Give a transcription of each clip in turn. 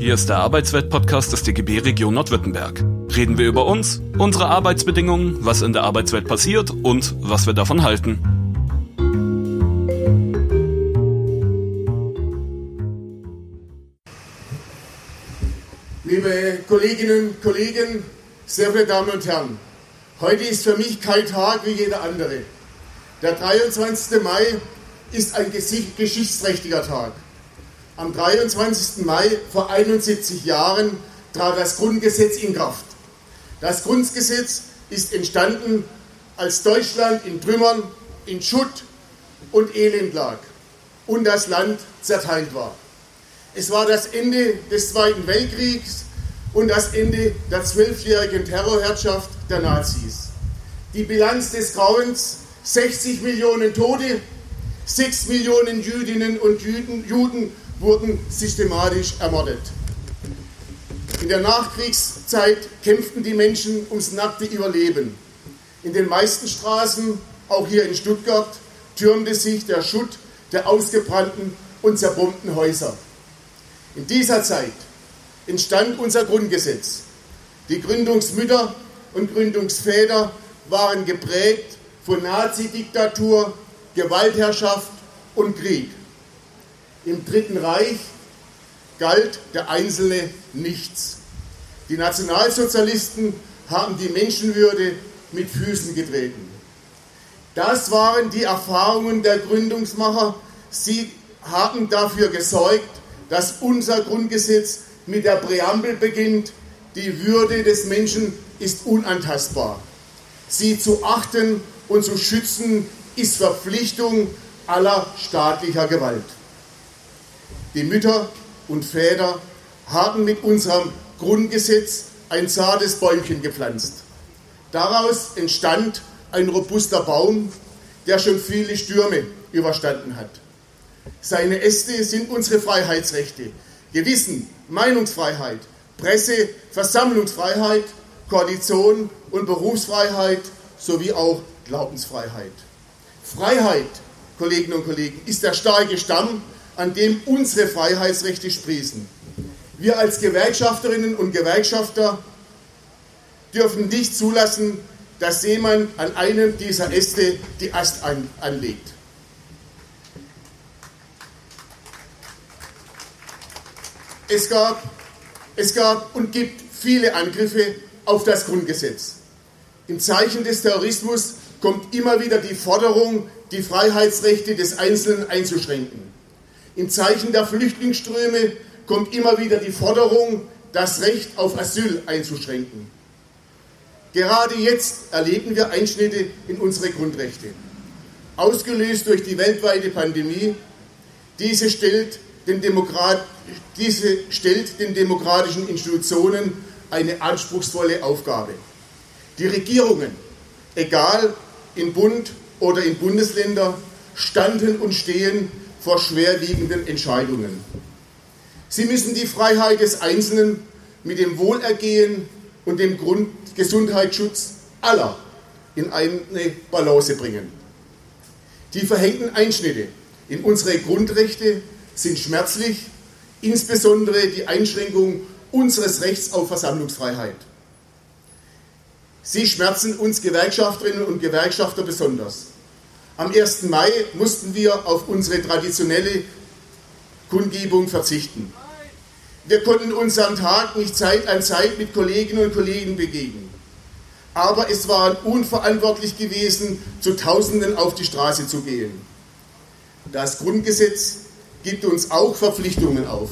Hier ist der Arbeitswelt-Podcast des DGB Region Nordwürttemberg. Reden wir über uns, unsere Arbeitsbedingungen, was in der Arbeitswelt passiert und was wir davon halten. Liebe Kolleginnen und Kollegen, sehr verehrte Damen und Herren, heute ist für mich kein Tag wie jeder andere. Der 23. Mai ist ein geschichtsträchtiger Tag. Am 23. Mai vor 71 Jahren trat das Grundgesetz in Kraft. Das Grundgesetz ist entstanden, als Deutschland in Trümmern, in Schutt und Elend lag und das Land zerteilt war. Es war das Ende des Zweiten Weltkriegs und das Ende der zwölfjährigen Terrorherrschaft der Nazis. Die Bilanz des Grauens, 60 Millionen Tote, 6 Millionen Jüdinnen und Juden, Juden wurden systematisch ermordet. In der Nachkriegszeit kämpften die Menschen ums nackte Überleben. In den meisten Straßen, auch hier in Stuttgart, türmte sich der Schutt der ausgebrannten und zerbombten Häuser. In dieser Zeit entstand unser Grundgesetz. Die Gründungsmütter und Gründungsväter waren geprägt von Nazidiktatur, Gewaltherrschaft und Krieg. Im Dritten Reich galt der Einzelne nichts. Die Nationalsozialisten haben die Menschenwürde mit Füßen getreten. Das waren die Erfahrungen der Gründungsmacher. Sie haben dafür gesorgt, dass unser Grundgesetz mit der Präambel beginnt, die Würde des Menschen ist unantastbar. Sie zu achten und zu schützen ist Verpflichtung aller staatlicher Gewalt. Die Mütter und Väter haben mit unserem Grundgesetz ein zartes Bäumchen gepflanzt. Daraus entstand ein robuster Baum, der schon viele Stürme überstanden hat. Seine Äste sind unsere Freiheitsrechte, Gewissen, Meinungsfreiheit, Presse, Versammlungsfreiheit, Koalition und Berufsfreiheit sowie auch Glaubensfreiheit. Freiheit, Kolleginnen und Kollegen, ist der starke Stamm, an dem unsere Freiheitsrechte sprießen. Wir als Gewerkschafterinnen und Gewerkschafter dürfen nicht zulassen, dass jemand an einem dieser Äste die Ast an, anlegt. Es gab, es gab und gibt viele Angriffe auf das Grundgesetz. Im Zeichen des Terrorismus kommt immer wieder die Forderung, die Freiheitsrechte des Einzelnen einzuschränken. Im Zeichen der Flüchtlingsströme kommt immer wieder die Forderung, das Recht auf Asyl einzuschränken. Gerade jetzt erleben wir Einschnitte in unsere Grundrechte. Ausgelöst durch die weltweite Pandemie, diese stellt den, Demokrat, diese stellt den demokratischen Institutionen eine anspruchsvolle Aufgabe. Die Regierungen, egal in Bund oder in Bundesländer, standen und stehen vor schwerwiegenden Entscheidungen. Sie müssen die Freiheit des Einzelnen mit dem Wohlergehen und dem Grund Gesundheitsschutz aller in eine Balance bringen. Die verhängten Einschnitte in unsere Grundrechte sind schmerzlich, insbesondere die Einschränkung unseres Rechts auf Versammlungsfreiheit. Sie schmerzen uns Gewerkschafterinnen und Gewerkschafter besonders. Am 1. Mai mussten wir auf unsere traditionelle Kundgebung verzichten. Wir konnten unseren Tag nicht Zeit an Zeit mit Kolleginnen und Kollegen begegnen. Aber es war unverantwortlich gewesen, zu Tausenden auf die Straße zu gehen. Das Grundgesetz gibt uns auch Verpflichtungen auf.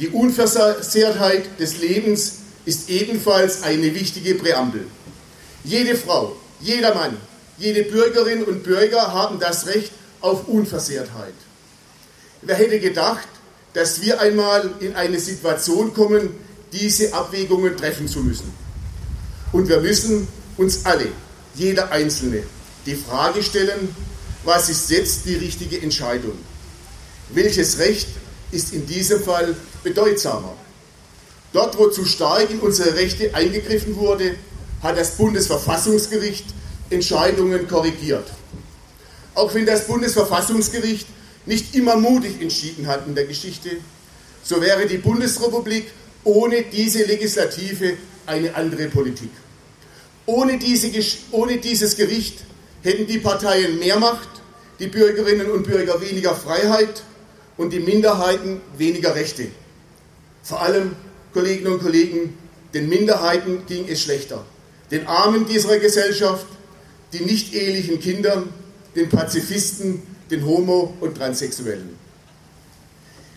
Die Unversehrtheit des Lebens ist ebenfalls eine wichtige Präambel. Jede Frau, jeder Mann, jede Bürgerin und Bürger haben das Recht auf Unversehrtheit. Wer hätte gedacht, dass wir einmal in eine Situation kommen, diese Abwägungen treffen zu müssen. Und wir müssen uns alle, jeder Einzelne, die Frage stellen, was ist jetzt die richtige Entscheidung? Welches Recht ist in diesem Fall bedeutsamer? Dort, wo zu stark in unsere Rechte eingegriffen wurde, hat das Bundesverfassungsgericht Entscheidungen korrigiert. Auch wenn das Bundesverfassungsgericht nicht immer mutig entschieden hat in der Geschichte, so wäre die Bundesrepublik ohne diese Legislative eine andere Politik. Ohne, diese, ohne dieses Gericht hätten die Parteien mehr Macht, die Bürgerinnen und Bürger weniger Freiheit und die Minderheiten weniger Rechte. Vor allem, Kolleginnen und Kollegen, den Minderheiten ging es schlechter. Den Armen dieser Gesellschaft, den nicht ehelichen Kindern, den Pazifisten, den Homo- und Transsexuellen.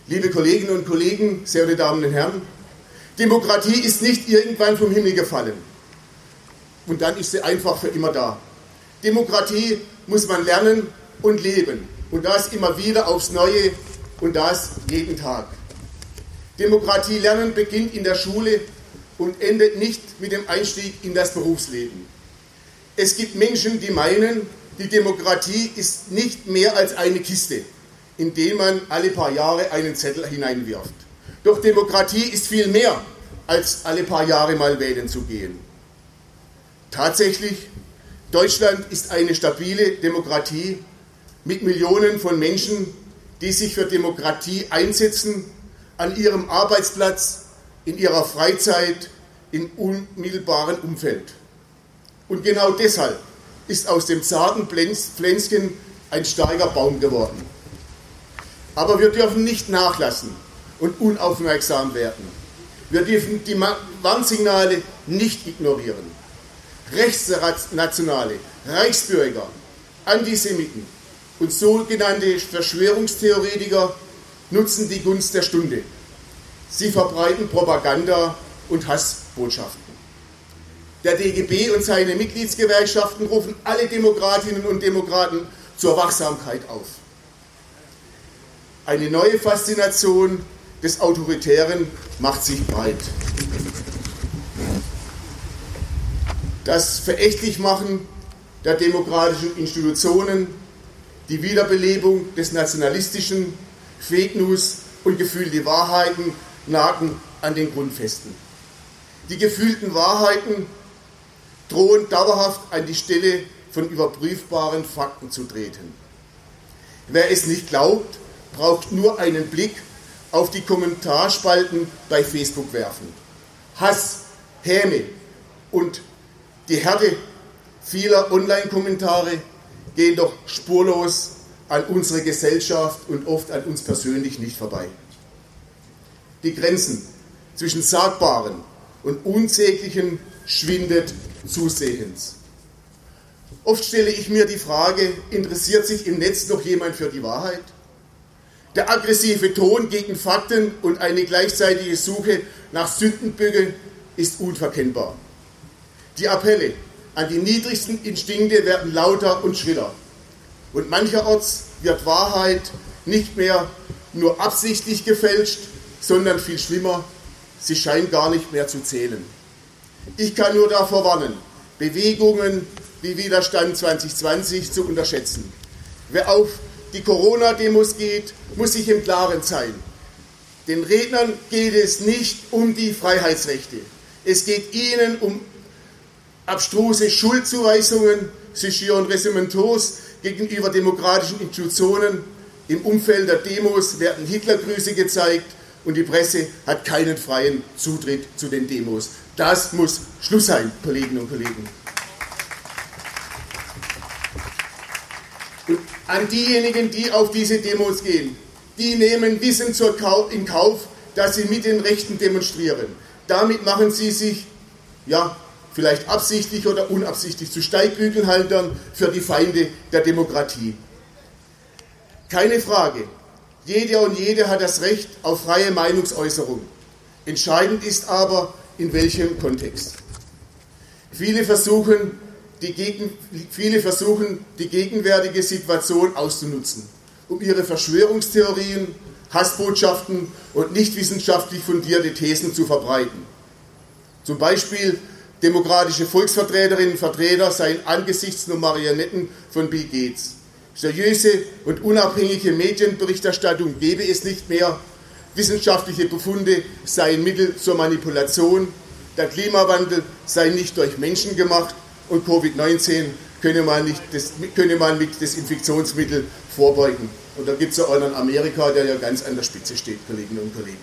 Liebe Kolleginnen und Kollegen, sehr geehrte Damen und Herren, Demokratie ist nicht irgendwann vom Himmel gefallen und dann ist sie einfach für immer da. Demokratie muss man lernen und leben und das immer wieder aufs Neue und das jeden Tag. Demokratie lernen beginnt in der Schule und endet nicht mit dem Einstieg in das Berufsleben. Es gibt Menschen, die meinen, die Demokratie ist nicht mehr als eine Kiste, in die man alle paar Jahre einen Zettel hineinwirft. Doch Demokratie ist viel mehr, als alle paar Jahre mal wählen zu gehen. Tatsächlich, Deutschland ist eine stabile Demokratie mit Millionen von Menschen, die sich für Demokratie einsetzen, an ihrem Arbeitsplatz, in ihrer Freizeit, im unmittelbaren Umfeld. Und genau deshalb ist aus dem zarten Pflänzchen ein starker Baum geworden. Aber wir dürfen nicht nachlassen und unaufmerksam werden. Wir dürfen die Warnsignale nicht ignorieren. Rechtsnationale, Reichsbürger, Antisemiten und sogenannte Verschwörungstheoretiker nutzen die Gunst der Stunde. Sie verbreiten Propaganda und Hassbotschaften. Der DGB und seine Mitgliedsgewerkschaften rufen alle Demokratinnen und Demokraten zur Wachsamkeit auf. Eine neue Faszination des Autoritären macht sich breit. Das Verächtlichmachen der demokratischen Institutionen, die Wiederbelebung des Nationalistischen, Fake News und gefühlte Wahrheiten nagen an den Grundfesten. Die gefühlten Wahrheiten drohen dauerhaft an die Stelle von überprüfbaren Fakten zu treten. Wer es nicht glaubt, braucht nur einen Blick auf die Kommentarspalten bei Facebook werfen. Hass, Häme und die Härte vieler Online-Kommentare gehen doch spurlos an unsere Gesellschaft und oft an uns persönlich nicht vorbei. Die Grenzen zwischen Sagbaren und Unsäglichen schwindet zusehends. Oft stelle ich mir die Frage, interessiert sich im Netz noch jemand für die Wahrheit? Der aggressive Ton gegen Fakten und eine gleichzeitige Suche nach Sündenböcke ist unverkennbar. Die Appelle an die niedrigsten Instinkte werden lauter und schriller. Und mancherorts wird Wahrheit nicht mehr nur absichtlich gefälscht, sondern viel schlimmer, sie scheint gar nicht mehr zu zählen. Ich kann nur davor warnen, Bewegungen wie Widerstand 2020 zu unterschätzen. Wer auf die Corona-Demos geht, muss sich im Klaren sein. Den Rednern geht es nicht um die Freiheitsrechte. Es geht ihnen um abstruse Schuldzuweisungen, schüren Ressentiments gegenüber demokratischen Institutionen. Im Umfeld der Demos werden Hitlergrüße gezeigt und die Presse hat keinen freien Zutritt zu den Demos. Das muss Schluss sein, Kolleginnen und Kollegen. Und an diejenigen, die auf diese Demos gehen, die nehmen Wissen in Kauf, dass sie mit den Rechten demonstrieren. Damit machen sie sich, ja, vielleicht absichtlich oder unabsichtlich zu Steigbügelhaltern für die Feinde der Demokratie. Keine Frage, jeder und jede hat das Recht auf freie Meinungsäußerung. Entscheidend ist aber, in welchem Kontext. Viele versuchen, die, Gegen, viele versuchen, die gegenwärtige Situation auszunutzen, um ihre Verschwörungstheorien, Hassbotschaften und nicht wissenschaftlich fundierte Thesen zu verbreiten. Zum Beispiel demokratische Volksvertreterinnen und Vertreter seien angesichts nur Marionetten von Bill Gates. Seriöse und unabhängige Medienberichterstattung gebe es nicht mehr. Wissenschaftliche Befunde seien Mittel zur Manipulation. Der Klimawandel sei nicht durch Menschen gemacht und Covid-19 könne man, könne man mit Desinfektionsmittel vorbeugen. Und da gibt es ja einen in Amerika, der ja ganz an der Spitze steht, Kolleginnen und Kollegen.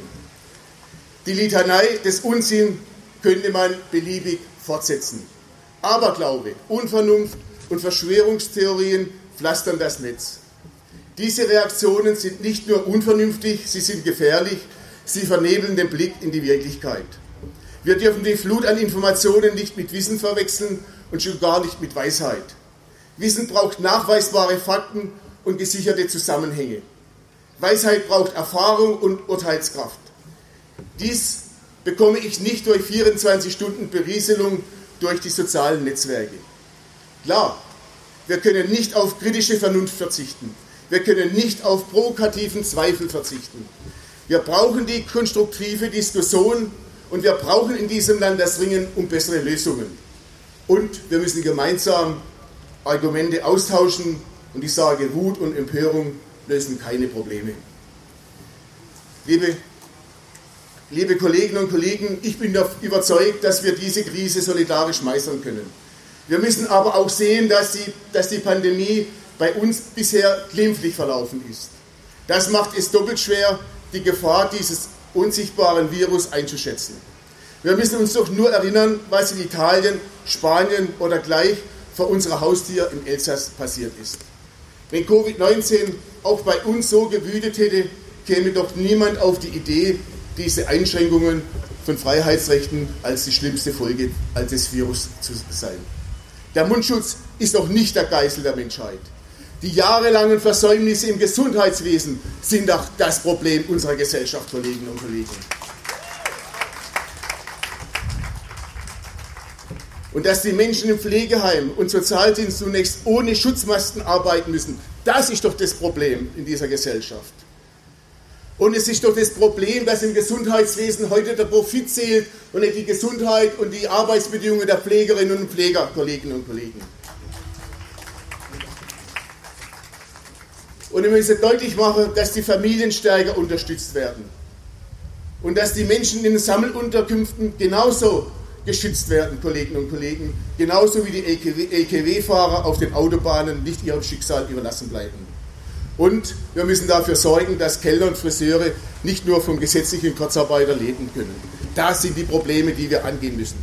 Die Litanei des Unsinn könnte man beliebig fortsetzen. Aberglaube, Unvernunft und Verschwörungstheorien pflastern das Netz. Diese Reaktionen sind nicht nur unvernünftig, sie sind gefährlich, sie vernebeln den Blick in die Wirklichkeit. Wir dürfen die Flut an Informationen nicht mit Wissen verwechseln und schon gar nicht mit Weisheit. Wissen braucht nachweisbare Fakten und gesicherte Zusammenhänge. Weisheit braucht Erfahrung und Urteilskraft. Dies bekomme ich nicht durch 24 Stunden Berieselung durch die sozialen Netzwerke. Klar, wir können nicht auf kritische Vernunft verzichten. Wir können nicht auf provokativen Zweifel verzichten. Wir brauchen die konstruktive Diskussion und wir brauchen in diesem Land das Ringen um bessere Lösungen. Und wir müssen gemeinsam Argumente austauschen und ich sage, Wut und Empörung lösen keine Probleme. Liebe, liebe Kolleginnen und Kollegen, ich bin überzeugt, dass wir diese Krise solidarisch meistern können. Wir müssen aber auch sehen, dass die, dass die Pandemie bei uns bisher glimpflich verlaufen ist. Das macht es doppelt schwer, die Gefahr dieses unsichtbaren Virus einzuschätzen. Wir müssen uns doch nur erinnern, was in Italien, Spanien oder gleich vor unserer Haustür im Elsass passiert ist. Wenn Covid-19 auch bei uns so gewütet hätte, käme doch niemand auf die Idee, diese Einschränkungen von Freiheitsrechten als die schlimmste Folge des Virus zu sein. Der Mundschutz ist doch nicht der Geißel der Menschheit. Die jahrelangen Versäumnisse im Gesundheitswesen sind doch das Problem unserer Gesellschaft, Kolleginnen und Kollegen. Und dass die Menschen im Pflegeheim und Sozialdienst zunächst ohne Schutzmasken arbeiten müssen, das ist doch das Problem in dieser Gesellschaft. Und es ist doch das Problem, dass im Gesundheitswesen heute der Profit zählt und nicht die Gesundheit und die Arbeitsbedingungen der Pflegerinnen und Pfleger, Kolleginnen und Kollegen. Und wir müssen deutlich machen, dass die Familien stärker unterstützt werden. Und dass die Menschen in den Sammelunterkünften genauso geschützt werden, Kolleginnen und Kollegen, genauso wie die EKW-Fahrer auf den Autobahnen nicht ihrem Schicksal überlassen bleiben. Und wir müssen dafür sorgen, dass Kellner und Friseure nicht nur vom gesetzlichen Kurzarbeiter leben können. Das sind die Probleme, die wir angehen müssen.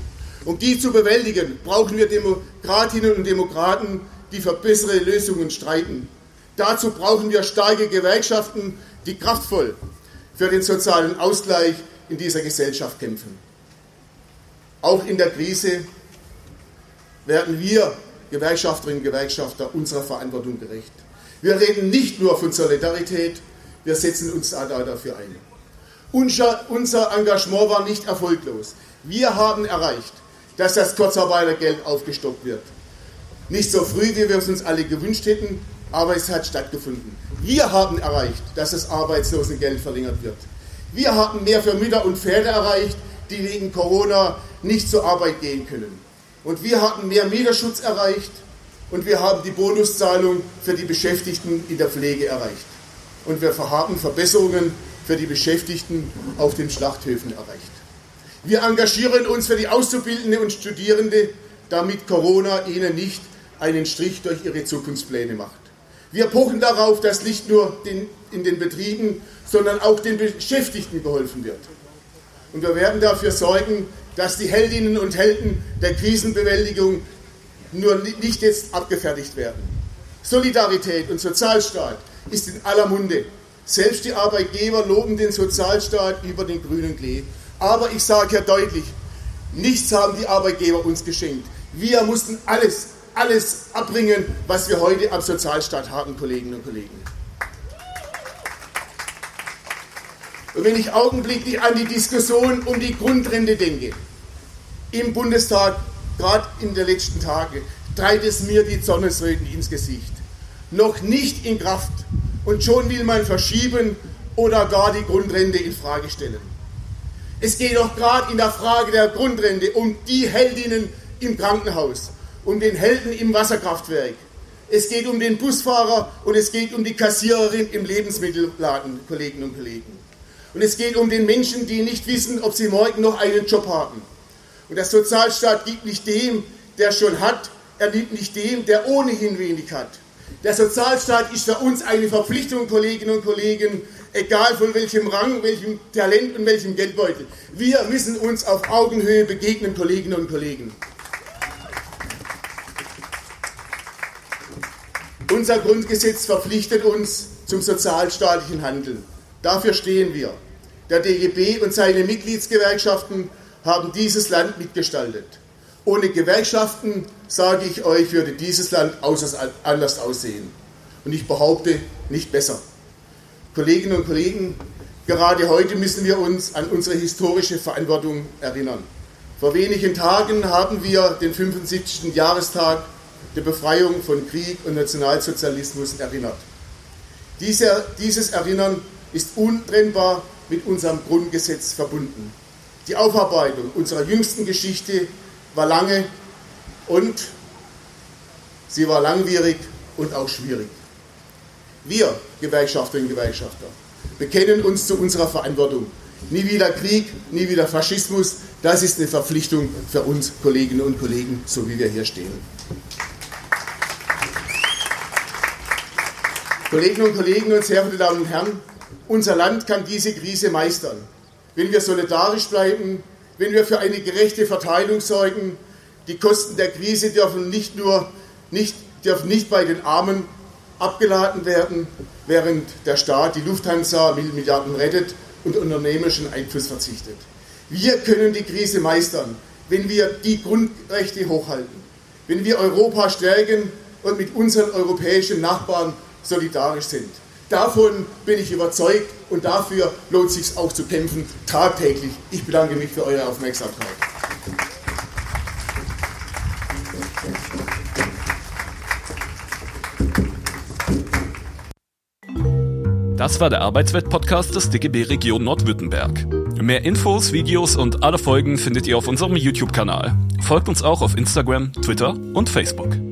Um die zu bewältigen, brauchen wir Demokratinnen und Demokraten, die für bessere Lösungen streiten. Dazu brauchen wir starke Gewerkschaften, die kraftvoll für den sozialen Ausgleich in dieser Gesellschaft kämpfen. Auch in der Krise werden wir Gewerkschafterinnen und Gewerkschafter unserer Verantwortung gerecht. Wir reden nicht nur von Solidarität, wir setzen uns da dafür ein. Unser, unser Engagement war nicht erfolglos. Wir haben erreicht, dass das Kurzarbeitergeld aufgestockt wird. Nicht so früh, wie wir es uns alle gewünscht hätten, aber es hat stattgefunden. Wir haben erreicht, dass das Arbeitslosengeld verlängert wird. Wir haben mehr für Mütter und Väter erreicht, die wegen Corona nicht zur Arbeit gehen können. Und wir haben mehr Mieterschutz erreicht und wir haben die Bonuszahlung für die Beschäftigten in der Pflege erreicht. Und wir haben Verbesserungen für die Beschäftigten auf den Schlachthöfen erreicht. Wir engagieren uns für die Auszubildende und Studierende, damit Corona ihnen nicht einen Strich durch ihre Zukunftspläne macht. Wir pochen darauf, dass nicht nur den, in den Betrieben, sondern auch den Beschäftigten geholfen wird. Und wir werden dafür sorgen, dass die Heldinnen und Helden der Krisenbewältigung nur nicht jetzt abgefertigt werden. Solidarität und Sozialstaat ist in aller Munde. Selbst die Arbeitgeber loben den Sozialstaat über den grünen Klee. Aber ich sage ja deutlich, nichts haben die Arbeitgeber uns geschenkt. Wir mussten alles, alles abbringen, was wir heute am Sozialstaat haben, Kolleginnen und Kollegen. Und wenn ich augenblicklich an die Diskussion um die Grundrente denke, im Bundestag, gerade in den letzten Tagen, treibt es mir die Zornesröten ins Gesicht. Noch nicht in Kraft und schon will man verschieben oder gar die Grundrente in Frage stellen. Es geht doch gerade in der Frage der Grundrente um die Heldinnen im Krankenhaus, um den Helden im Wasserkraftwerk. Es geht um den Busfahrer und es geht um die Kassiererin im Lebensmittelladen, Kolleginnen und Kollegen. Und es geht um den Menschen, die nicht wissen, ob sie morgen noch einen Job haben. Und der Sozialstaat gibt nicht dem, der schon hat, er gibt nicht dem, der ohnehin wenig hat. Der Sozialstaat ist für uns eine Verpflichtung, Kolleginnen und Kollegen, egal von welchem Rang, welchem Talent und welchem Geldbeutel. Wir müssen uns auf Augenhöhe begegnen, Kolleginnen und Kollegen. Unser Grundgesetz verpflichtet uns zum sozialstaatlichen Handeln. Dafür stehen wir. Der DGB und seine Mitgliedsgewerkschaften haben dieses Land mitgestaltet. Ohne Gewerkschaften, sage ich euch, würde dieses Land anders aussehen. Und ich behaupte, nicht besser. Kolleginnen und Kollegen, gerade heute müssen wir uns an unsere historische Verantwortung erinnern. Vor wenigen Tagen haben wir den 75. Jahrestag der Befreiung von Krieg und Nationalsozialismus erinnert. Diese, dieses Erinnern ist untrennbar mit unserem Grundgesetz verbunden. Die Aufarbeitung unserer jüngsten Geschichte war lange und sie war langwierig und auch schwierig. Wir, Gewerkschafterinnen und Gewerkschafter, bekennen uns zu unserer Verantwortung. Nie wieder Krieg, nie wieder Faschismus, das ist eine Verpflichtung für uns Kolleginnen und Kollegen, so wie wir hier stehen. Kolleginnen und Kollegen und sehr verehrte Damen und Herren, unser Land kann diese Krise meistern, wenn wir solidarisch bleiben, wenn wir für eine gerechte Verteilung sorgen. Die Kosten der Krise dürfen nicht nur nicht, dürfen nicht bei den Armen abgeladen werden, während der Staat die Lufthansa Milliarden rettet und unternehmerischen Einfluss verzichtet. Wir können die Krise meistern, wenn wir die Grundrechte hochhalten, wenn wir Europa stärken und mit unseren europäischen Nachbarn solidarisch sind. Davon bin ich überzeugt und dafür lohnt es sich auch zu kämpfen, tagtäglich. Ich bedanke mich für eure Aufmerksamkeit. Das war der Arbeitswelt-Podcast des DGB Region Nordwürttemberg. Mehr Infos, Videos und alle Folgen findet ihr auf unserem YouTube-Kanal. Folgt uns auch auf Instagram, Twitter und Facebook.